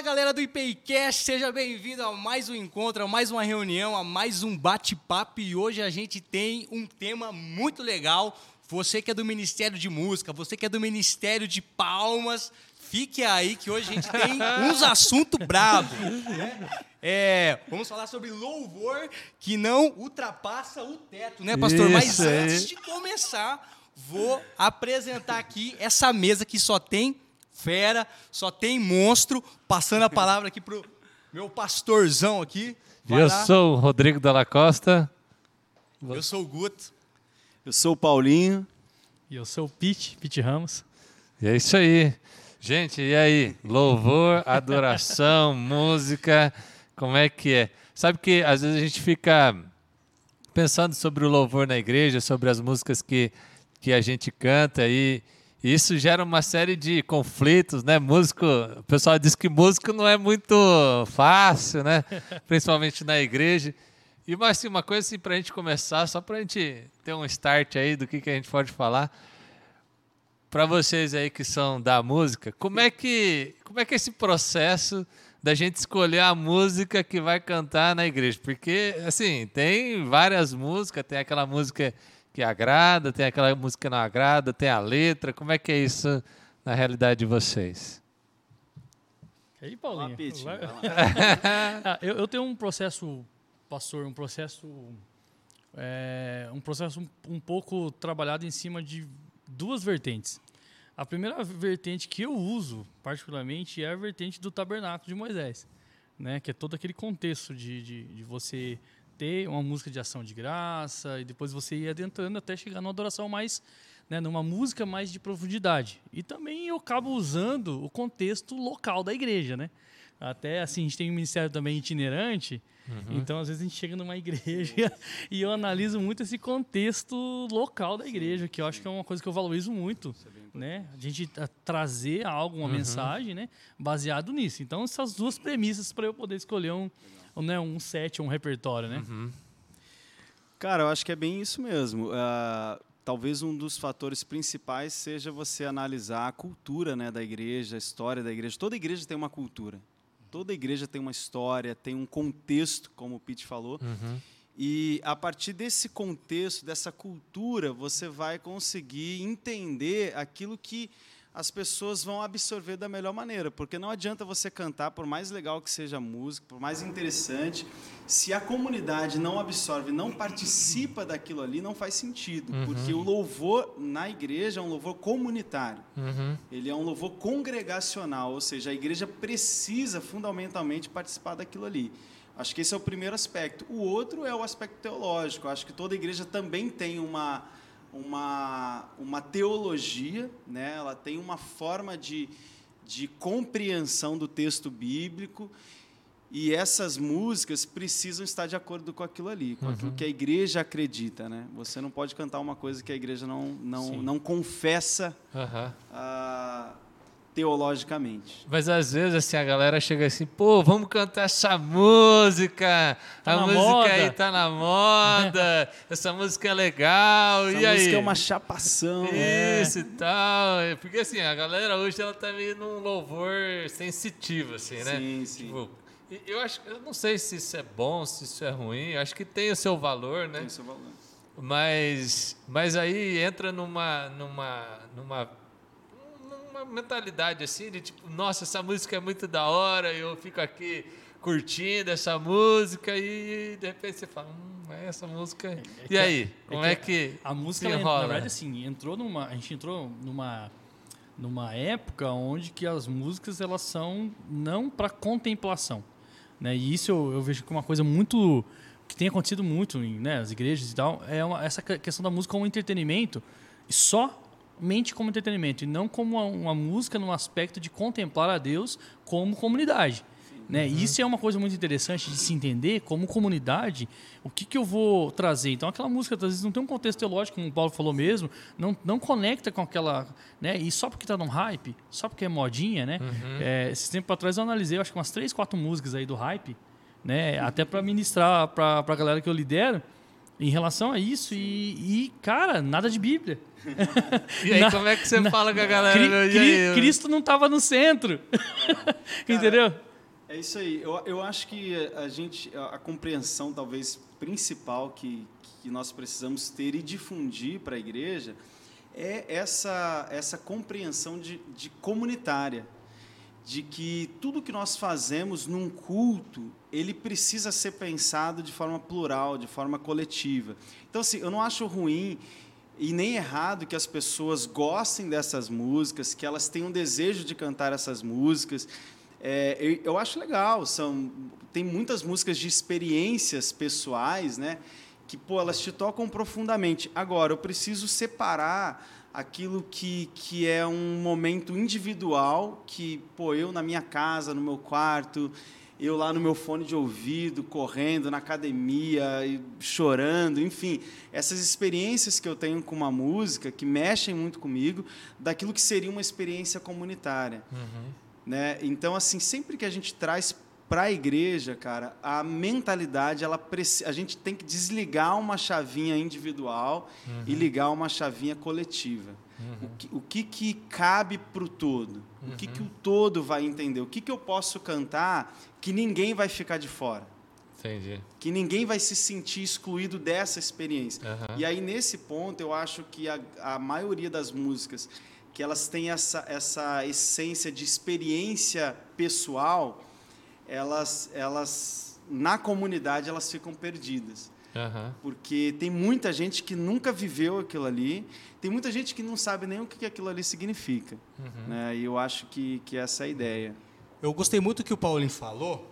Fala galera do IPCast, seja bem-vindo a mais um encontro, a mais uma reunião, a mais um bate-papo e hoje a gente tem um tema muito legal. Você que é do Ministério de Música, você que é do Ministério de Palmas, fique aí que hoje a gente tem uns assuntos bravos. Né? É, vamos falar sobre louvor que não ultrapassa o teto, né, pastor? Isso Mas aí. antes de começar, vou apresentar aqui essa mesa que só tem fera, só tem monstro. Passando a palavra aqui pro meu pastorzão aqui. Vai Eu lá. sou o Rodrigo Dalla Costa. Eu sou o Guto. Eu sou o Paulinho. E eu sou o Pete, Pete Ramos. E é isso aí. Gente, e aí? Louvor, adoração, música, como é que é? Sabe que às vezes a gente fica pensando sobre o louvor na igreja, sobre as músicas que, que a gente canta e e isso gera uma série de conflitos, né? Músico, o pessoal diz que músico não é muito fácil, né? Principalmente na igreja. E mas assim, uma coisa assim para a gente começar, só para a gente ter um start aí do que, que a gente pode falar. Para vocês aí que são da música, como é que como é que é esse processo da gente escolher a música que vai cantar na igreja? Porque assim tem várias músicas, tem aquela música que agrada, tem aquela música que não agrada, tem a letra. Como é que é isso na realidade de vocês? E aí, Paulinho? Lá, Pete, Vai- vai lá. Ah, eu, eu tenho um processo, pastor, um processo, é, um processo um, um pouco trabalhado em cima de duas vertentes. A primeira vertente que eu uso, particularmente, é a vertente do tabernáculo de Moisés, né? Que é todo aquele contexto de, de, de você ter uma música de ação de graça e depois você ir adentrando até chegar numa adoração mais, né, numa música mais de profundidade. E também eu acabo usando o contexto local da igreja, né? Até assim, a gente tem um ministério também itinerante, então às vezes a gente chega numa igreja e eu analiso muito esse contexto local da igreja, que eu acho que é uma coisa que eu valorizo muito, né? A gente a- trazer algo, uma mensagem, né, baseado nisso. Então essas duas premissas para eu poder escolher um, né, um set, um repertório, né? Cara, eu acho que é bem isso mesmo. Ah, talvez um dos fatores principais seja você analisar a cultura né, da igreja, a história da igreja. Toda igreja tem uma cultura. Toda igreja tem uma história, tem um contexto, como o Pete falou. E a partir desse contexto, dessa cultura, você vai conseguir entender aquilo que as pessoas vão absorver da melhor maneira. Porque não adianta você cantar, por mais legal que seja a música, por mais interessante, se a comunidade não absorve, não participa daquilo ali, não faz sentido. Porque o louvor na igreja é um louvor comunitário. Ele é um louvor congregacional, ou seja, a igreja precisa fundamentalmente participar daquilo ali. Acho que esse é o primeiro aspecto. O outro é o aspecto teológico. Acho que toda igreja também tem uma, uma, uma teologia, né? ela tem uma forma de, de compreensão do texto bíblico. E essas músicas precisam estar de acordo com aquilo ali, com aquilo que a igreja acredita. Né? Você não pode cantar uma coisa que a igreja não, não, Sim. não confessa ah, teologicamente. Mas às vezes assim a galera chega assim, pô, vamos cantar essa música. Tá a música moda." aí tá na moda. essa música é legal. Essa e aí? música é uma chapação. né? Isso e tal. É, Porque assim, a galera hoje ela tá meio num louvor sensitivo, assim, né? Sim, sim. Tipo, eu acho, eu não sei se isso é bom, se isso é ruim. Eu acho que tem o seu valor, né? Tem seu valor. Mas, mas aí entra numa, numa, numa, numa mentalidade assim de tipo, nossa, essa música é muito da hora, eu fico aqui curtindo essa música e de repente você fala, hum, é essa música. e que- aí, como é que, A música, se ela, enrola? na verdade, assim, entrou numa. A gente entrou numa, numa época onde que as músicas elas são não para contemplação. Né? E isso eu, eu vejo que é uma coisa muito. que tem acontecido muito em né, as igrejas e tal, é uma- essa que- questão da música como entretenimento, e somente como entretenimento, e não como uma, uma música no aspecto de contemplar a Deus como comunidade. Né? Uhum. Isso é uma coisa muito interessante de se entender como comunidade, o que, que eu vou trazer. Então, aquela música, às vezes, não tem um contexto teológico, como o Paulo falou mesmo, não, não conecta com aquela. Né? E só porque está num hype, só porque é modinha, né? Uhum. É, esses tempos atrás eu analisei, eu acho que umas três, quatro músicas aí do hype, né? até para ministrar para a galera que eu lidero, em relação a isso. E, e, cara, nada de Bíblia. E aí, Na- como é que você na- fala com a galera? Cri- Cri- aí? Cristo não estava no centro. Entendeu? É isso aí. Eu, eu acho que a gente, a, a compreensão talvez principal que, que nós precisamos ter e difundir para a igreja é essa, essa compreensão de, de comunitária, de que tudo que nós fazemos num culto, ele precisa ser pensado de forma plural, de forma coletiva. Então, assim, eu não acho ruim e nem errado que as pessoas gostem dessas músicas, que elas tenham desejo de cantar essas músicas, é, eu, eu, acho legal, são, tem muitas músicas de experiências pessoais, né? Que, pô, elas te tocam profundamente. Agora, eu preciso separar aquilo que, que é um momento individual, que, pô, eu na minha casa, no meu quarto, eu lá no meu fone de ouvido, correndo na academia, chorando, enfim, essas experiências que eu tenho com uma música que mexem muito comigo, daquilo que seria uma experiência comunitária. Uhum. Né? Então, assim, sempre que a gente traz para a igreja, cara, a mentalidade, ela a gente tem que desligar uma chavinha individual uhum. e ligar uma chavinha coletiva. Uhum. O, que, o que, que cabe para o todo? Uhum. O que, que o todo vai entender? O que, que eu posso cantar que ninguém vai ficar de fora? Entendi. Que ninguém vai se sentir excluído dessa experiência. E aí, nesse ponto, eu acho que a, a maioria das músicas que elas têm essa, essa essência de experiência pessoal, elas, elas na comunidade elas ficam perdidas. Uhum. Porque tem muita gente que nunca viveu aquilo ali, tem muita gente que não sabe nem o que aquilo ali significa. Uhum. Né? E eu acho que, que essa é a ideia. Eu gostei muito do que o Paulinho falou,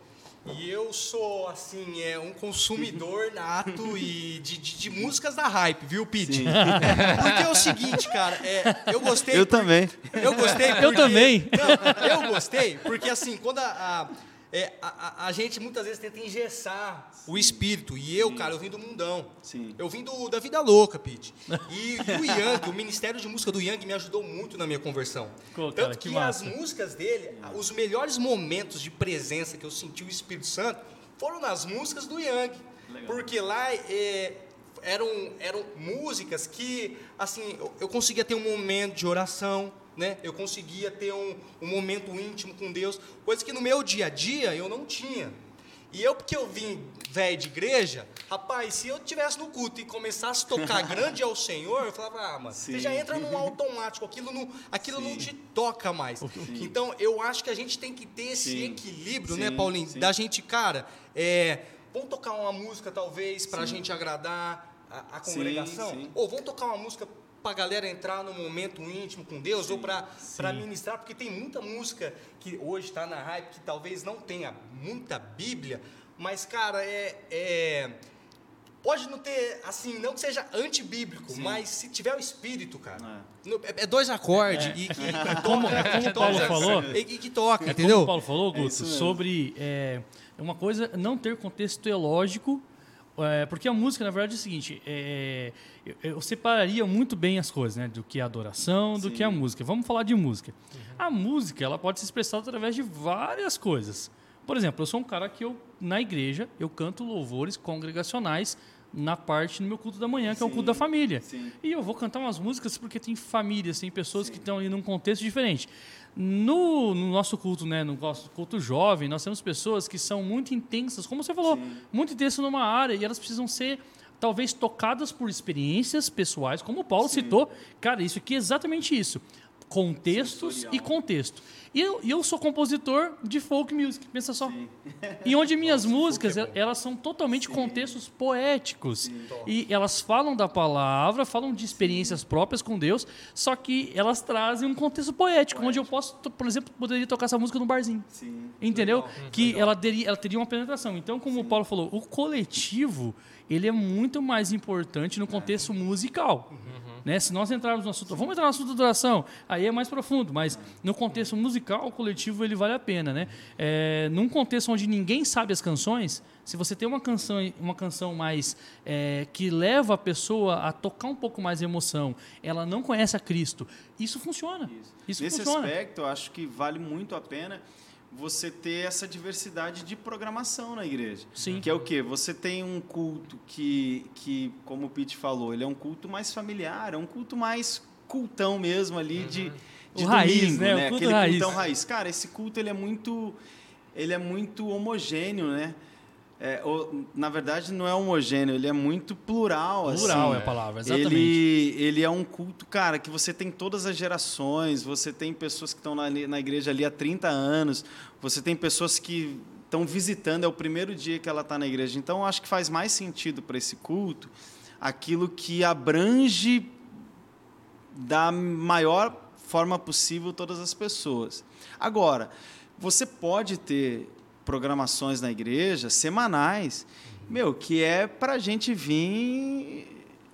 e eu sou, assim, é, um consumidor nato e de, de, de músicas da hype, viu, Pete? Porque é o seguinte, cara, é, eu gostei. Eu por, também. Eu gostei. Porque, eu também. Não, eu gostei, porque assim, quando a, a é, a, a, gente muitas vezes tenta engessar Sim. o espírito. E eu, Sim. cara, eu vim do mundão. Sim. Eu vim do, da vida louca, Pete. E, e o Yang, o Ministério de Música do Yang me ajudou muito na minha conversão. Pô, cara, Tanto que, que as músicas dele, os melhores momentos de presença que eu senti o Espírito Santo foram nas músicas do Yang. Legal. Porque lá é, eram, eram músicas que, assim, eu, eu conseguia ter um momento de oração né? Eu conseguia ter um, um momento íntimo com Deus, coisa que no meu dia a dia eu não tinha. E eu, porque eu vim velho de igreja, rapaz, se eu tivesse no culto e começasse a tocar grande ao Senhor, eu falava, ah, mano, Sim. você já entra num automático, aquilo não, aquilo não te toca mais. Sim. Então, eu acho que a gente tem que ter esse equilíbrio, né, Paulinho? Da gente, cara, é, vamos tocar uma música, talvez, para a gente agradar a, a congregação? Ou vamos tocar uma música para a galera entrar num momento íntimo com Deus sim, ou para ministrar, porque tem muita música que hoje está na hype que talvez não tenha muita Bíblia, mas, cara, é, é pode não ter, assim, não que seja antibíblico, Sim. mas se tiver o espírito, cara. É, é dois acordes é. e que, que como, é como o Paulo falou. E, e, que toca, é entendeu? Como o Paulo falou, é Guto, sobre é, uma coisa não ter contexto teológico é, porque a música, na verdade, é o seguinte: é, eu, eu, separaria muito bem as coisas, né? Do que é adoração, do Sim. que é a música. Vamos falar de música. Uhum. A música, ela pode se expressar através de várias coisas. Por exemplo, eu sou um cara que eu, na igreja, eu canto louvores congregacionais na parte no meu culto da manhã, que Sim. é o culto da família. Sim. E eu vou cantar umas músicas porque tem famílias, tem pessoas que estão ali num contexto diferente. No, no, nosso culto, né, no nosso culto jovem, nós temos pessoas que são muito intensas, como você falou, Sim. muito intensas numa área e elas precisam ser talvez tocadas por experiências pessoais, como o Paulo Sim. citou. Cara, isso aqui é exatamente isso. Contextos Sensorial. e contexto. E eu, eu sou compositor de folk music, pensa só. Sim. E onde minhas Nossa, músicas, é elas são totalmente Sim. contextos poéticos. Sim. E elas falam da palavra, falam de experiências próprias com Deus, só que elas trazem um contexto poético, poético. onde eu posso, por exemplo, poderia tocar essa música no barzinho. Entendeu? Legal. Que Legal. Ela, teria, ela teria uma penetração. Então, como o Paulo falou, o coletivo ele é muito mais importante no contexto musical. Uhum. Né? Se nós entrarmos no assunto, vamos entrar no assunto da adoração, aí é mais profundo, mas no contexto musical, o coletivo ele vale a pena. Né? É, num contexto onde ninguém sabe as canções, se você tem uma canção, uma canção mais é, que leva a pessoa a tocar um pouco mais de emoção, ela não conhece a Cristo, isso funciona. Isso, isso Nesse funciona. aspecto, eu acho que vale muito a pena você ter essa diversidade de programação na igreja. Sim. Que é o quê? Você tem um culto que, que como o Pete falou, ele é um culto mais familiar, é um culto mais cultão mesmo ali uhum. de, de o domingo, raiz, né? né? O culto Aquele raiz. cultão raiz. Cara, esse culto ele é muito ele é muito homogêneo, né? É, o- na verdade, não é homogêneo, ele é muito plural. Plural assim. é a palavra, exatamente. Ele, ele é um culto, cara, que você tem todas as gerações, você tem pessoas que estão na, na igreja ali há 30 anos, você tem pessoas que estão visitando, é o primeiro dia que ela está na igreja. Então, eu acho que faz mais sentido para esse culto aquilo que abrange da maior forma possível todas as pessoas. Agora, você pode ter programações na igreja semanais, meu, que é para a gente vir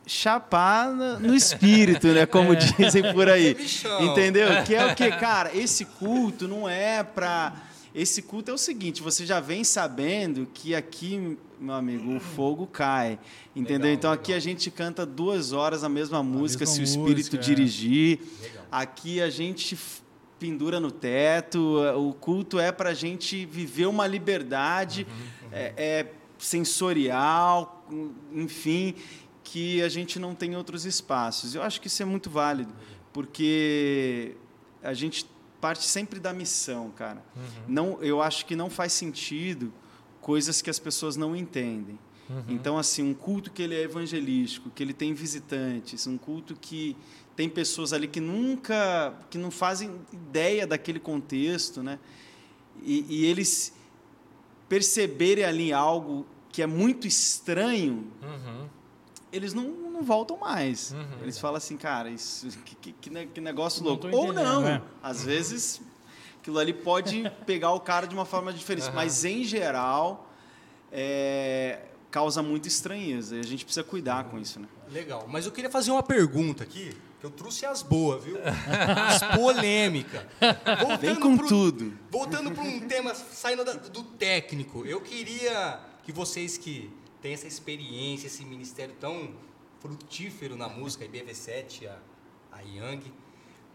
chapar no espírito, né? Como dizem por aí. Entendeu? Que é o que, cara, esse culto não é para esse culto é o seguinte, você já vem sabendo que aqui, meu amigo, o fogo cai, entendeu? Legal, então aqui legal. a gente canta duas horas a mesma música, mesma se o espírito música, é. dirigir. Legal. Aqui a gente pendura no teto. O culto é para a gente viver uma liberdade é, é sensorial, enfim, que a gente não tem em outros espaços. Eu acho que isso é muito válido, porque a gente parte sempre da missão, cara. Não, eu acho que não faz sentido coisas que as pessoas não entendem. Então, assim, um culto que ele é evangelístico, que ele tem visitantes, um culto que tem pessoas ali que nunca, que não fazem ideia daquele contexto, né? E, e eles perceberem ali algo que é muito estranho, Uhum. eles não, não voltam mais. Uhum. Eles falam assim, cara, isso, que, que- que ne- que negócio Não louco. Ou não. né? Às vezes, aquilo ali pode pegar o cara de uma forma diferente. Mas, em geral, é, causa muita estranheza. E a gente precisa cuidar com isso, né? Legal. Mas eu queria fazer uma pergunta aqui, que eu trouxe as boas, viu? As polêmicas. Voltando Vem com pro- tudo. Voltando para um tema, saindo da- do técnico, eu queria que vocês que têm essa experiência, esse ministério tão frutífero na música, a IBV7, a, a Young,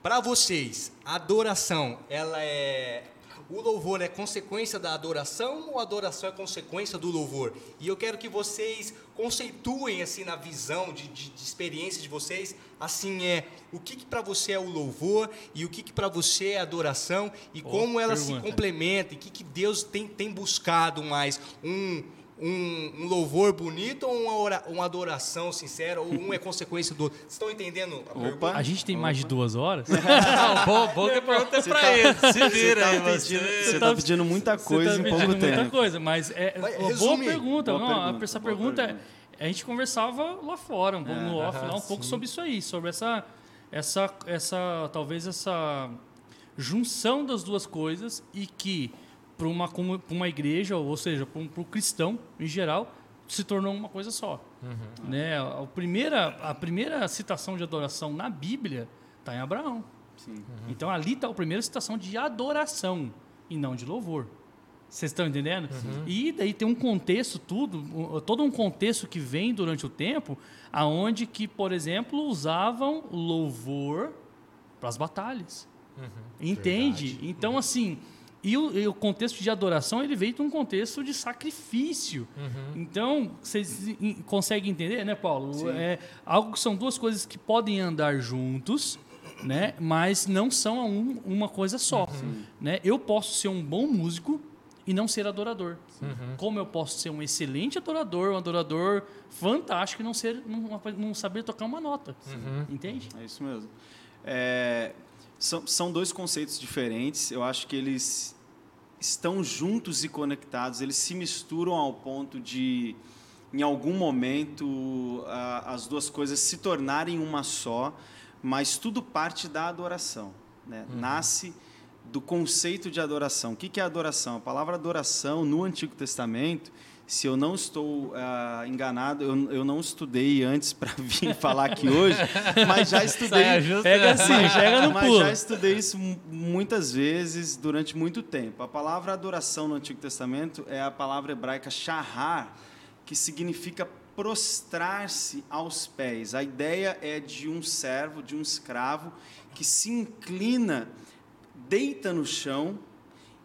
para vocês, a adoração, ela é. O louvor é consequência da adoração ou a adoração é consequência do louvor? E eu quero que vocês conceituem, assim, na visão de, de- de experiência de vocês, assim, é o que, que para você é o louvor e o que, que para você é a adoração e Boa como ela se pergunta. complementa e o que, que Deus tem, tem buscado mais? Um, um, um louvor bonito ou uma, ora- uma adoração sincera? Ou um é consequência do outro? Vocês estão entendendo a Opa. pergunta? A gente tem mais de duas horas? Não, bom, bom que pergunta é Você pra tá- ele. Se Você vira tá aí, pedindo, você. tá- tá pedindo muita coisa Você em tá pouco pedindo muita tempo. coisa, mas é Vai, uma boa pergunta. Boa não, pergunta, essa boa pergunta, pergunta. a gente conversava lá fora, um pouco É, no off, aham, lá, um pouco sobre isso aí, sobre essa, essa, essa, talvez essa junção das duas coisas e que para uma, pra uma igreja, ou seja, para o cristão em geral, se tornou uma coisa só. Uhum. Né? A, primeira, a primeira citação de adoração na Bíblia está em Abraão. Sim. Então ali está a primeira citação de adoração e não de louvor. Vocês estão entendendo? E daí tem um contexto tudo, um- todo um contexto que vem durante o tempo, aonde que, por exemplo, usavam louvor para as batalhas. Entende? Então assim, e o, e o contexto de adoração ele veio de um contexto de sacrifício. Então vocês in- conseguem entender, né, Paulo? Sim. É algo que são duas coisas que podem andar juntos né? Mas não são um- uma coisa só, né? Eu posso ser um bom músico e não ser adorador. Como eu posso ser um excelente adorador, um adorador fantástico e não ser não, não saber tocar uma nota, entende? É isso mesmo. É, são, são dois conceitos diferentes. Eu acho que eles estão juntos e conectados. Eles se misturam ao ponto de, em algum momento, a- as duas coisas se tornarem uma só. Mas tudo parte da adoração. Né? Nasce do conceito de adoração. O que é adoração? A palavra adoração no Antigo Testamento, se eu não estou ah, enganado, eu, eu não estudei antes para vir falar aqui hoje, mas já estudei. Saia justa. Pega assim, Mas- chega no mas pulo. já estudei isso mu- muitas vezes durante muito tempo. A palavra adoração no Antigo Testamento é a palavra hebraica shahar, que significa prostrar-se aos pés. A ideia é de um servo, de um escravo, que se inclina, deita no chão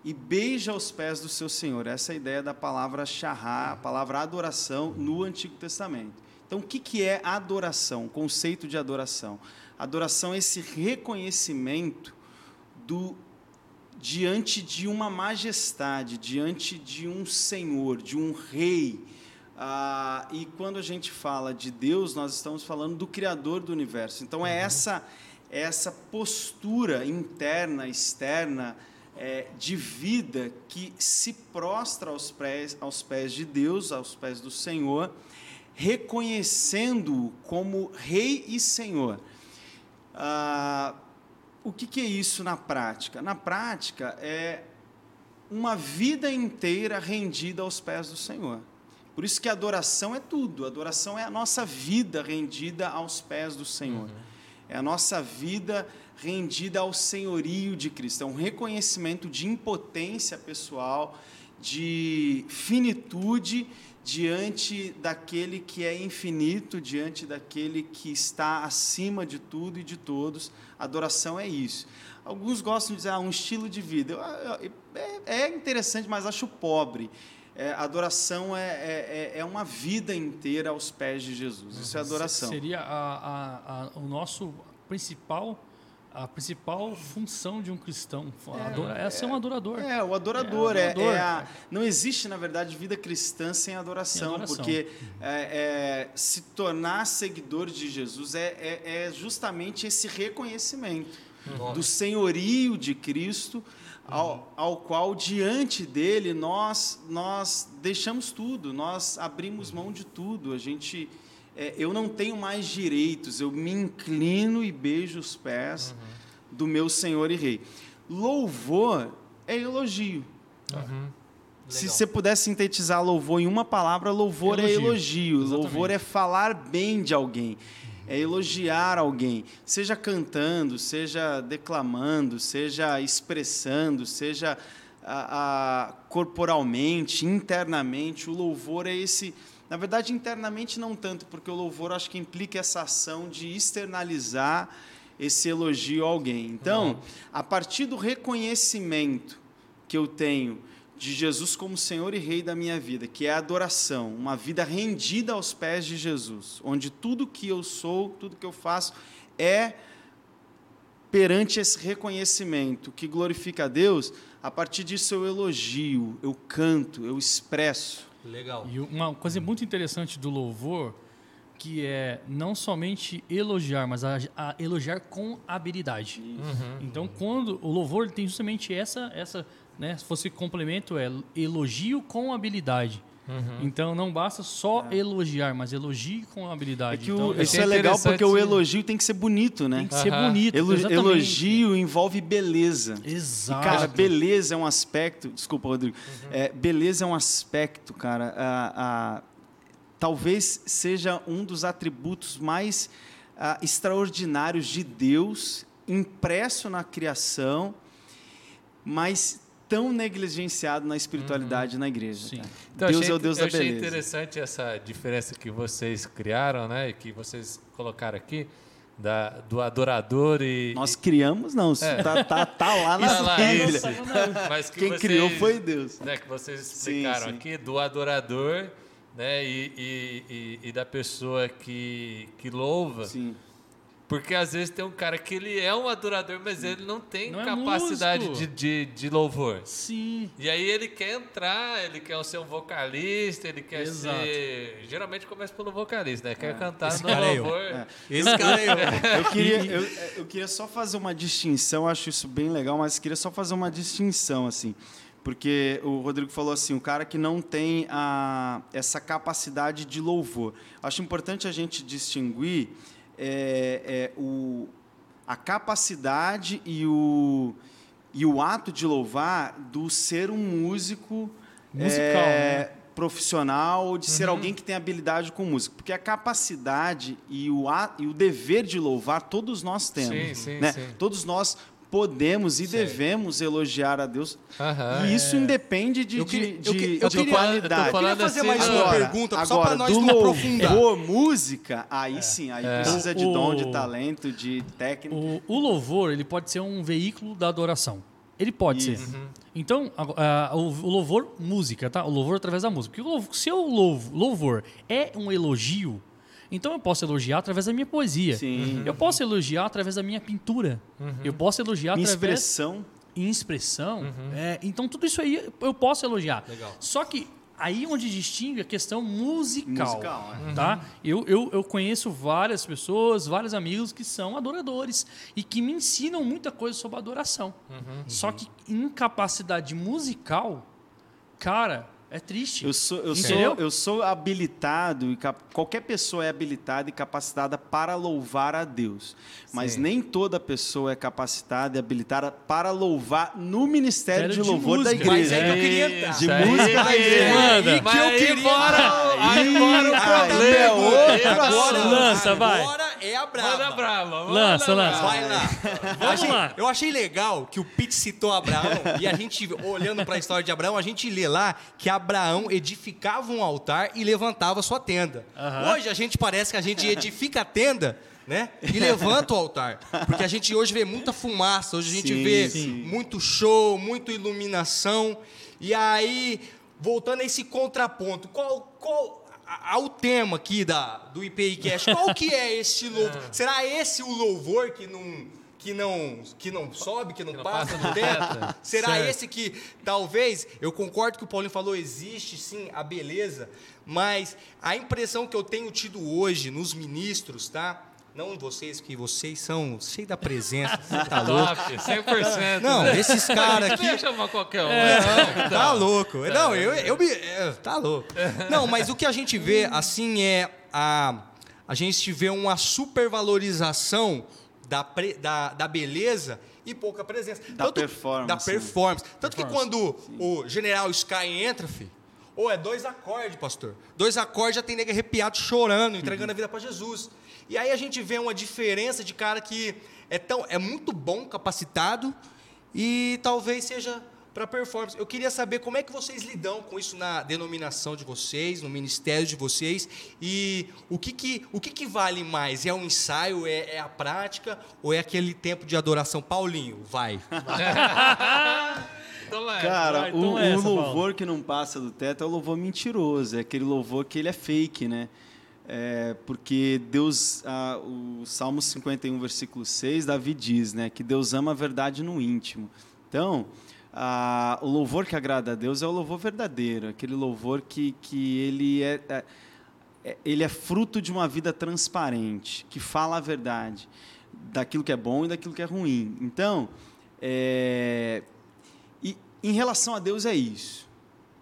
e beija os pés do seu senhor. Essa é a ideia da palavra shahar, a palavra adoração no Antigo Testamento. Então, o que que é adoração? O conceito de adoração. Adoração é esse reconhecimento do diante de uma majestade, diante de um Senhor, de um Rei. Ah, e quando a gente fala de Deus, nós estamos falando do Criador do universo. Então é Uhum. essa é essa postura interna, externa, é, de vida que se prostra aos pés, aos pés de Deus, aos pés do Senhor, reconhecendo-o como Rei e Senhor. Ah, o que, que é isso na prática? Na prática, é uma vida inteira rendida aos pés do Senhor. Por isso que a adoração é tudo. A adoração é a nossa vida rendida aos pés do Senhor. É a nossa vida rendida ao senhorio de Cristo. É um reconhecimento de impotência pessoal, de finitude diante daquele que é infinito, diante daquele que está acima de tudo e de todos. Adoração é isso. Alguns gostam de dizer ah, um estilo de vida. É, é interessante, mas acho pobre. É, adoração é, é, é- é uma vida inteira aos pés de Jesus. Isso é adoração. Seria a, a- a- o nosso principal, a principal função de um cristão. Adora- é, ser um adorador. É, o adorador. É, adorador, é a- não existe, na verdade, vida cristã sem adoração, Sem adoração. porque é, é, se tornar seguidor de Jesus é, é- é justamente esse reconhecimento do senhorio de Cristo, ao, ao qual, diante dele, nós, nós deixamos tudo, nós abrimos mão de tudo. A gente. É, eu não tenho mais direitos, eu me inclino e beijo os pés do meu Senhor e Rei. Louvor é elogio. Se você puder sintetizar louvor em uma palavra, louvor é Elogio. elogio. Exatamente. Louvor é falar bem de alguém, é elogiar alguém, seja cantando, seja declamando, seja expressando, seja ah, ah, corporalmente, internamente. O louvor é esse. Na verdade, internamente não tanto, porque o louvor acho que implica essa ação de externalizar esse elogio a alguém. Então, a partir do reconhecimento que eu tenho de Jesus como Senhor e Rei da minha vida, que é a adoração, uma vida rendida aos pés de Jesus, onde tudo que eu sou, tudo que eu faço é perante esse reconhecimento que glorifica a Deus, a partir disso eu elogio, eu canto, eu expresso. Legal. E uma coisa muito interessante do louvor, que é não somente elogiar, mas a, a elogiar com habilidade. Então, quando o louvor tem justamente essa, essa, né, se fosse complemento, é elogio com habilidade. Então, não basta só elogiar, mas elogie com É habilidade. que então, o, é isso é legal porque o elogio tem que ser bonito, né? tem que ser Aham. bonito. Elo- exatamente. elogio envolve beleza. E, Exato. cara, beleza é um aspecto. Desculpa, Rodrigo. É, beleza é um aspecto, cara. ah, ah, talvez seja um dos atributos mais ah, extraordinários de Deus, impresso na criação, mas tão negligenciado na espiritualidade na igreja. Sim. Então, Deus achei, é o Deus eu da achei beleza. interessante essa diferença que vocês criaram, né? E que vocês colocaram aqui, da, do adorador e. Nós criamos, não. É. tá, tá, tá lá na Tá Bíblia. Mas que Quem vocês- criou foi Deus. né, que vocês Sim, explicaram sim. aqui, do adorador né, e, e, e, e da pessoa que, que louva. Sim. Porque às vezes tem um cara que ele é um adorador, mas ele não tem Não é capacidade músico. de, de, de louvor. Sim. E aí ele quer entrar, ele quer ser um vocalista, ele quer Exato. ser. Geralmente começa pelo vocalista, né? Quer cantar Esse no cara é eu. louvor. É. Esse cara é eu. Eu queria, eu, eu queria só fazer uma distinção, acho isso bem legal, mas queria só fazer uma distinção, assim. Porque o Rodrigo falou assim, o cara que não tem a, essa capacidade de louvor. Acho importante a gente distinguir é, é, o, a capacidade e o, e o ato de louvar do ser um músico Musical, é, né? profissional ou de ser alguém que tem habilidade com música. Porque a capacidade e o, a- e o dever de louvar todos nós temos. Sim, sim, né? sim. Todos nós podemos e devemos elogiar a Deus. Aham. e isso independe de, Eu de, queria- de, eu que- eu de queria- qualidade. eu falando fazer assim, mais do- uma Agora, pergunta, só agora, pra nós do não aprofundar. louvor, música, aí sim, aí É. precisa de O- dom, de talento, de técnica. O, o louvor ele pode ser um veículo da adoração. Ele pode Isso. ser. Então, a- a- o, louvor, música, tá? O louvor através da música. Porque o louvor, se o louvo- louvor é um elogio, então eu posso elogiar através da minha poesia. Sim. Eu posso elogiar através da minha pintura. Eu posso elogiar Minha através expressão. em expressão. é, então, tudo isso aí eu posso elogiar. Legal. Só que aí onde distingue a questão musical. Musical, é. tá? Eu, eu, eu conheço várias pessoas, vários amigos que são adoradores e que me ensinam muita coisa sobre adoração. Só que incapacidade musical, cara, é triste. Eu sou, eu, sou, eu sou habilitado, e cap- qualquer pessoa é habilitada e capacitada para louvar a Deus. Mas Sim. nem toda pessoa é capacitada e habilitada para louvar no ministério de Ministério de louvor da música. Mas igreja. é que eu queria entrar. De Isso música da aí, igreja. Manda. Aí que Mas eu aí queria bora, aí bora o Aí problema. é outro Agora, assunto. Lança, vai. agora é a brava. Manda brava. manda Lança, brava. lança. Vai lá. Vamos Achei- lá. Eu achei legal que o Pete citou Abraão e a gente, olhando para a história de Abraão, a gente lê lá que Abraão edificava um altar e levantava sua tenda. Aham. Hoje a gente parece que a gente edifica a tenda. Né? E levanta o altar. Porque a gente hoje vê muita fumaça, hoje a gente Sim, vê sim. muito show, muita iluminação. E aí, voltando a esse contraponto, qual, qual ao tema aqui da, do IPI Cash, qual que é esse louvor? Será esse o louvor que não, que não, que não sobe, que não, não passa passa do teto? teto. Será Certo. esse que talvez, eu concordo que o Paulinho falou, existe sim a beleza, mas a impressão que eu tenho tido hoje nos ministros, tá? Não vocês, que vocês são cheios da presença, você tá louco. Top, 100%. Não, né? esses caras aqui. Deixa chamar qualquer um. Não, Tá louco. Não, eu, eu me. é, Tá louco. Não, mas o que a gente vê, assim, é a. A gente vê uma supervalorização da, pre- da, da beleza e pouca presença. Da performance, Da né? performance. Tanto que quando o General Sky entra, filho, ou é dois acordes, pastor. Dois acordes já tem nego arrepiado chorando, entregando a vida para Jesus. E aí a gente vê uma diferença de cara que é, tão, é muito bom, capacitado, e talvez seja para performance. Eu queria saber como é que vocês lidam com isso na denominação de vocês, no ministério de vocês, e o que que, o que, que vale mais? É o ensaio, é, é a prática, ou é aquele tempo de adoração? Paulinho, vai. Cara, vai, o, o louvor que não passa do teto é o louvor mentiroso, é aquele louvor que ele é fake, né? É, porque Deus, ah, o Salmo 51, versículo 6, Davi diz, né, que Deus ama a verdade no íntimo. Então, ah, o louvor que agrada a Deus é o louvor verdadeiro, aquele louvor que, que ele é, é- é- ele é fruto de uma vida transparente, que fala a verdade, daquilo que é bom e daquilo que é ruim. Então, é, e em relação a Deus é isso.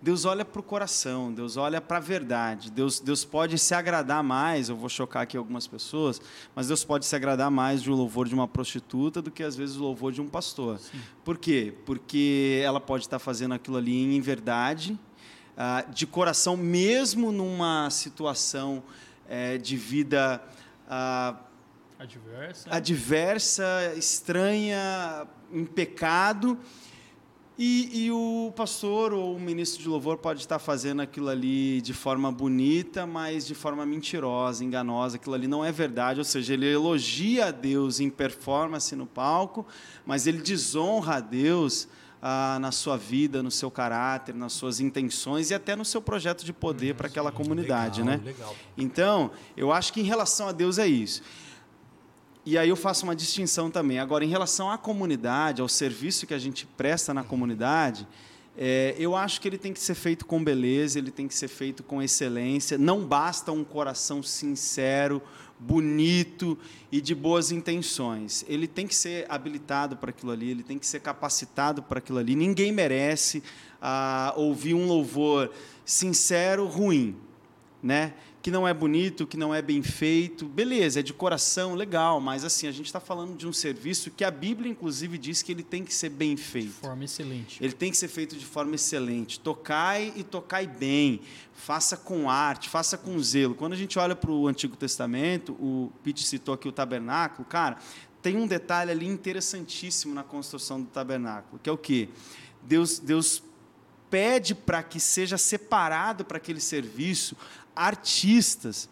Deus olha para o coração, Deus olha para a verdade. Deus, Deus pode se agradar mais, eu vou chocar aqui algumas pessoas, mas Deus pode se agradar mais de um louvor de uma prostituta do que às vezes o louvor de um pastor. Por quê? Porque ela pode estar fazendo aquilo ali em verdade, ah, de coração, mesmo numa situação eh, de vida ah, Adversa. adversa, estranha, em pecado. E, e o pastor ou o ministro de louvor pode estar fazendo aquilo ali de forma bonita, mas de forma mentirosa, enganosa. Aquilo ali não é verdade, ou seja, ele elogia a Deus em performance no palco, mas ele desonra a Deus ah, na sua vida, no seu caráter, nas suas intenções e até no seu projeto de poder para aquela comunidade, Legal, né? legal. Então, eu acho que em relação a Deus é isso. E aí eu faço uma distinção também. Agora, em relação à comunidade, ao serviço que a gente presta na comunidade, é, eu acho que ele tem que ser feito com beleza, ele tem que ser feito com excelência. Não basta um coração sincero, bonito e de boas intenções. Ele tem que ser habilitado para aquilo ali, ele tem que ser capacitado para aquilo ali. Ninguém merece ah, ouvir um louvor sincero ruim né? Que não é bonito, que não é bem feito. Beleza, é de coração, legal, mas assim, a gente está falando de um serviço que a Bíblia, inclusive, diz que ele tem que ser bem De feito. forma excelente. Ele tem que ser feito de forma excelente. Tocai e tocai bem. Faça com arte, faça com zelo. Quando a gente olha para o Antigo Testamento, o Pete citou aqui o tabernáculo, cara, tem um detalhe ali interessantíssimo na construção do tabernáculo, que é o quê? Deus, Deus pede para que seja separado para aquele serviço artistas.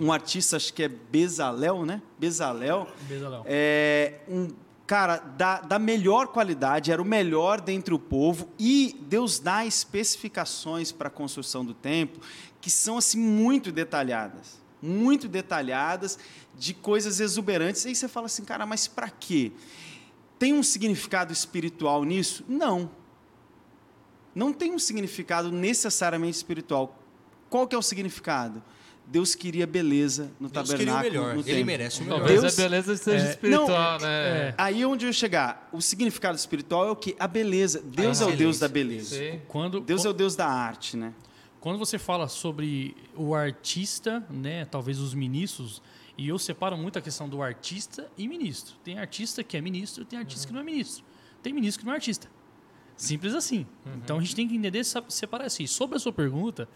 Um artista, acho que é Bezalel, né? Bezalel. Bezalel. É um cara da, da melhor qualidade, era o melhor dentre o povo, e Deus dá especificações para a construção do templo que são assim muito detalhadas, muito detalhadas, de coisas exuberantes. E aí você fala assim, cara, mas para quê? Tem um significado espiritual nisso? Não. Não tem um significado necessariamente espiritual. Qual que é o significado? Deus queria beleza no Deus queria o tabernáculo, melhor. no Ele merece o melhor. Talvez Deus- a beleza seja é, espiritual, não, né? é. Aí onde eu chegar, o significado espiritual é o que? A beleza. Deus é o Deus da beleza. Sim. Quando, Deus é o Deus da arte, né? Quando você fala sobre o artista, né, talvez os ministros, e eu separo muito a questão do artista e ministro. Tem artista que é ministro, tem artista que não é ministro. Tem ministro que não é artista. Simples assim. Então a gente tem que entender separar assim. Sobre a sua pergunta,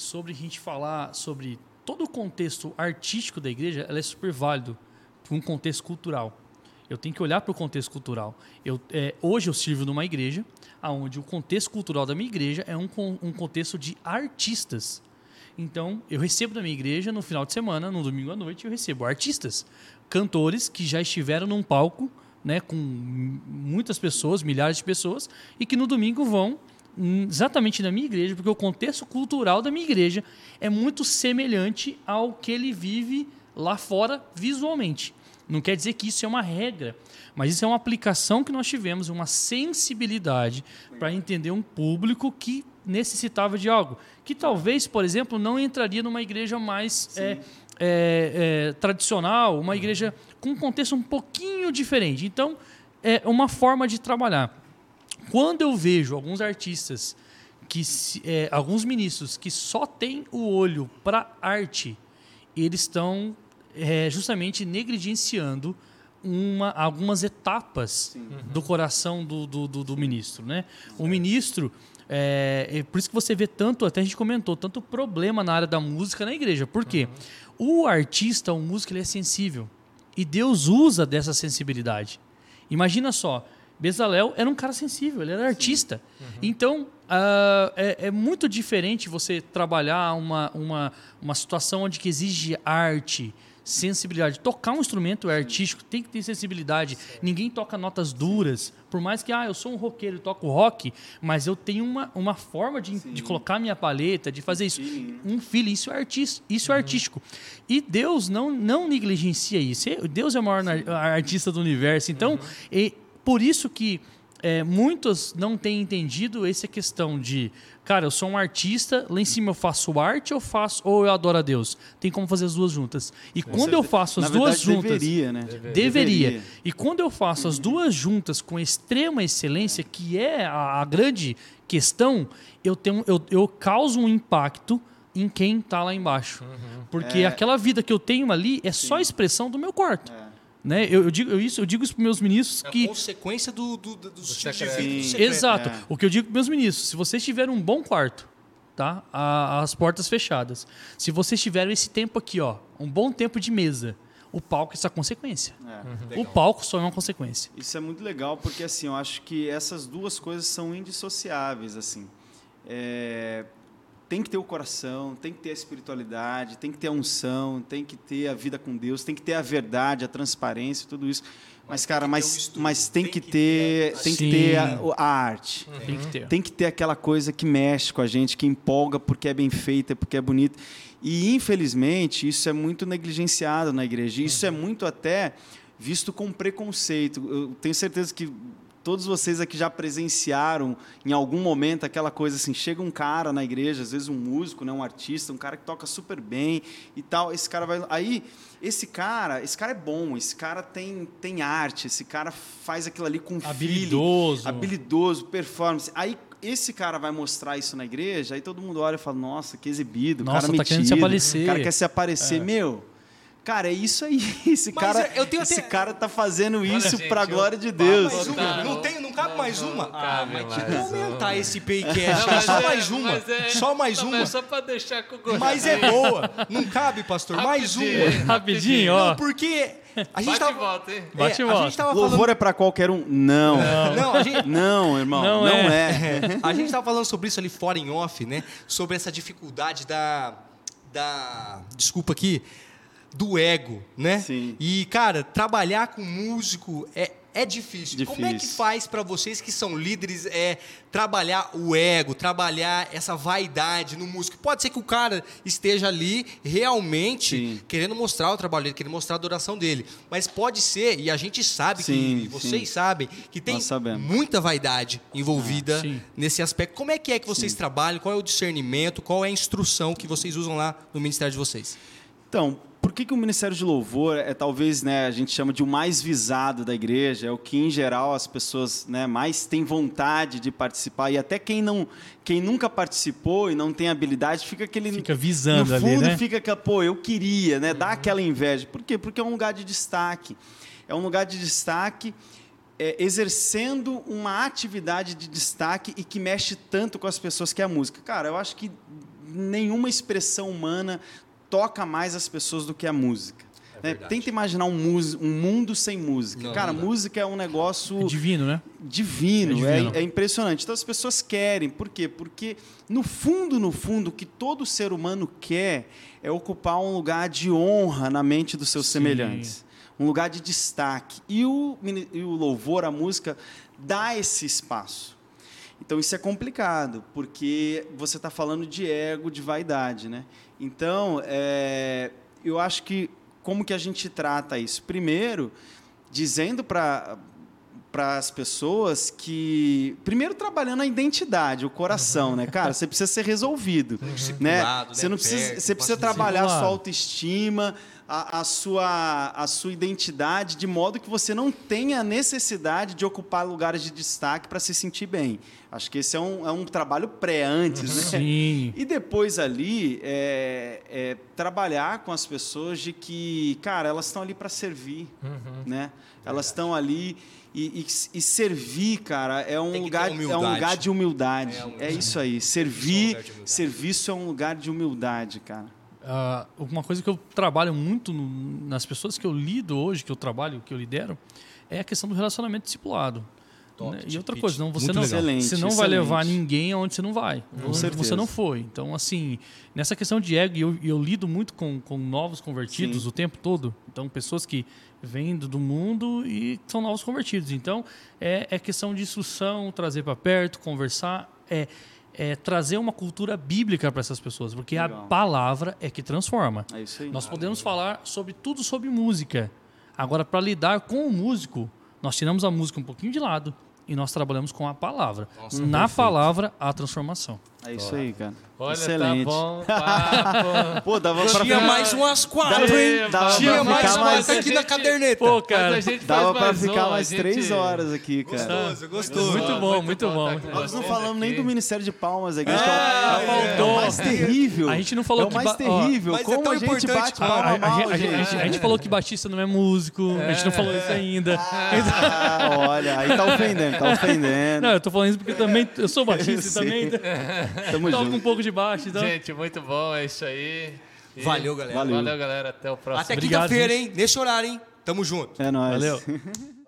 sobre a gente falar sobre todo o contexto artístico da igreja, ela é super válido para um contexto cultural. Eu tenho que olhar para o contexto cultural. Eu, é, hoje eu sirvo numa igreja onde o contexto cultural da minha igreja é um, um contexto de artistas. Então, eu recebo da minha igreja no final de semana, no domingo à noite, eu recebo artistas, cantores que já estiveram num palco né, com muitas pessoas, milhares de pessoas, e que no domingo vão exatamente na minha igreja, porque o contexto cultural da minha igreja é muito semelhante ao que ele vive lá fora visualmente. Não quer dizer que isso é uma regra, mas isso é uma aplicação que nós tivemos, uma sensibilidade para entender um público que necessitava de algo. Que talvez, por exemplo, não entraria numa igreja mais é, é, é, tradicional, uma igreja com um contexto um pouquinho diferente. Então, é uma forma de trabalhar. Quando eu vejo alguns artistas, que é, alguns ministros que só têm o olho para arte, eles estão é, justamente negligenciando uma, algumas etapas do coração do, do, do- do ministro. Né? O ministro, é, é por isso que você vê tanto, até a gente comentou, tanto problema na área da música na igreja. Por quê? O artista, o músico, ele é sensível. E Deus usa dessa sensibilidade. Imagina só, Bezalel era um cara sensível, ele era artista. Então, ah, é, é muito diferente você trabalhar uma, uma, uma situação onde que exige arte, sensibilidade. Tocar um instrumento é artístico, tem que ter sensibilidade. Ninguém toca notas duras. Por mais que, ah, eu sou um roqueiro e toco rock, mas eu tenho uma, uma forma de, de colocar minha paleta, de fazer isso. Um feeling, isso é, artis, isso é artístico. E Deus não, não negligencia isso. Deus é o maior nar- artista do universo. Então, e por isso que é, muitos não têm entendido essa questão de, cara, eu sou um artista, lá em cima eu faço arte ou faço ou eu adoro a Deus. Tem como fazer as duas juntas. E quando eu faço as duas verdade, juntas, deveria, né? Deveria. E quando eu faço as duas juntas com extrema excelência, que é a, a grande questão, eu, tenho, eu, eu causo um impacto em quem está lá embaixo. Porque É. aquela vida que eu tenho ali é só expressão do meu quarto. Né? Eu, eu digo eu isso, eu digo isso para meus ministros É a que consequência do, do, do, do estilo de vida do secreto. Exato. É. O que eu digo para meus ministros, se vocês tiverem um bom quarto, tá? A- as portas fechadas. Se vocês tiverem esse tempo aqui, ó, um bom tempo de mesa, o palco é essa consequência. É. O palco só é uma consequência. Isso é muito legal porque assim, eu acho que essas duas coisas são indissociáveis assim. É, tem que ter o coração, tem que ter a espiritualidade, tem que ter a unção, tem que ter a vida com Deus, tem que ter a verdade, a transparência, tudo isso. Mas, cara, tem que ter um mas, mas tem, tem que que ter, tem que ter a, a arte. Tem que ter. Tem que ter aquela coisa que mexe com a gente, que empolga porque é bem feita, porque é bonita. E, infelizmente, isso é muito negligenciado na igreja. Isso é muito até visto com preconceito. Eu tenho certeza que todos vocês aqui já presenciaram em algum momento aquela coisa assim, chega um cara na igreja, às vezes um músico, né, um artista, um cara que toca super bem e tal, esse cara vai aí esse cara, esse cara é bom, esse cara tem, tem arte, esse cara faz aquilo ali com feeling, Habilidoso. habilidoso, performance. Aí esse cara vai mostrar isso na igreja, aí todo mundo olha e fala: "Nossa, que exibido, o Nossa, cara tá querendo metido, se aparecer." O cara quer se aparecer, meu. Cara, é isso aí. Esse Mas cara, é, eu tenho esse até- cara tá fazendo isso gente, pra eu- glória de Deus. Mais uma? Não, não- tem, não cabe mais não uma? cabe ah, mas mais tem que aumentar esse paycast. Não, só é- mais uma. é- Só mais não, uma. mas só pra deixar com o. Mas é boa. Não cabe, pastor? Mais uma. Rapidinho, ó. Não, porque a gente Bate tava... volta, hein? Bate é, e a volta. gente tava Louvor falando... é pra qualquer um? Não. Não, a gente... Não, irmão. Não Não, é. é. A gente estava falando sobre isso ali fora em off, né? Sobre essa dificuldade da. da desculpa aqui. Do ego, né? Sim. E, cara, trabalhar com músico é, é difícil. Como é que Difícil. faz para vocês que são líderes é trabalhar o ego, trabalhar essa vaidade no músico? Pode ser que o cara esteja ali realmente Sim. querendo mostrar o trabalho dele, querendo mostrar a adoração dele, mas pode ser e a gente sabe Sim, que vocês sim. sabem que tem muita vaidade envolvida sim. nesse aspecto. Como é que é que vocês trabalham? Qual é o discernimento? Qual é a instrução que vocês usam lá no ministério de vocês? Então, por que, que o Ministério de Louvor é talvez, né, a gente chama de o mais visado da igreja, é o que em geral as pessoas, né, mais têm vontade de participar e até quem não, quem nunca participou e não tem habilidade, fica aquele Fica visando no ali, fundo né? fica aquela, pô, eu queria, né, dá aquela inveja. Por quê? Porque é um lugar de destaque. É um lugar de destaque é, exercendo uma atividade de destaque e que mexe tanto com as pessoas que é a música. Cara, eu acho que nenhuma expressão humana toca mais as pessoas do que a música. né? verdade. Tenta imaginar um, um mundo sem música. Não, Cara, não música é um negócio Divino, né? divino, É é, divino. é impressionante. Então as pessoas querem, por quê? Porque no fundo, no fundo, o que todo ser humano quer é ocupar um lugar de honra na mente dos seus Sim. semelhantes, um lugar de destaque. E o, e o louvor, a música, dá esse espaço. Então isso é complicado, porque você está falando de ego, de vaidade, né? Então, é, eu acho que como que a gente trata isso? Primeiro, dizendo para para as pessoas que primeiro trabalhando a identidade, o coração, né, cara? Você precisa ser resolvido, né? Discipulado, Você né? não precisa, você precisa trabalhar a sua autoestima, a, a sua a sua identidade de modo que você não tenha a necessidade de ocupar lugares de destaque para se sentir bem. Acho que esse é um, é um trabalho pré antes, né? Sim. E depois ali, é, é trabalhar com as pessoas de que, cara, elas estão ali para servir, Uhum. né? Elas estão ali e, e- e servir, cara, é um lugar, é um lugar de humildade. É, É, humildade. isso aí. É um Servir, serviço é um lugar de humildade, cara. Ah, uma coisa que eu trabalho muito no- nas pessoas que eu lido hoje, que eu trabalho, que eu lidero, é a questão do relacionamento discipulado. Top, né? E outra Pitch. coisa, não, você Muito não. Excelente, você não vai excelente. levar ninguém aonde você não vai, onde você não foi. Então, assim, nessa questão de ego, e eu, eu lido muito com, com novos convertidos Sim. o tempo todo. Então, pessoas que vêm do do mundo e são novos convertidos. Então, é, é questão de instrução, trazer para perto, conversar, é, é trazer uma cultura bíblica para essas pessoas, porque a Legal. palavra é que transforma. É isso aí. Nós podemos falar sobre tudo sobre música. Agora, para lidar com o músico, nós tiramos a música um pouquinho de lado e nós trabalhamos com a palavra. Nossa, Na palavra, a transformação. É isso aí, cara. Olha, Excelente. tá bom, papo. Pô, dava pra Tinha ficar- mais umas quatro, hein? dava Tinha pra mais umas mais- aqui na caderneta. Pô, cara, a gente Dava pra ficar um, mais gente- três horas aqui, cara. Gostoso, gostoso. Muito bom, muito bom. tá com Nós não falamos nem aqui. do Ministério de Palmas, a igreja que é, é, é o mais terrível. A gente não falou é o que mais ba- ó, terrível. mas é Como tão a gente bate palma a- mal, gente, a gente- gente. a gente falou que Batista não é músico, a gente não falou isso ainda. Ah, olha, aí tá ofendendo, tá ofendendo. Não, eu tô falando isso porque também eu sou baixista sei. também. Tamo Toco um junto. pouco de baixo, então. Gente, muito bom, é isso aí. E- Valeu, galera. Valeu. Valeu, galera. Até o próximo. Até Obrigado, quinta-feira, hein? Nesse horário, hein? Tamo junto. É nóis. Valeu.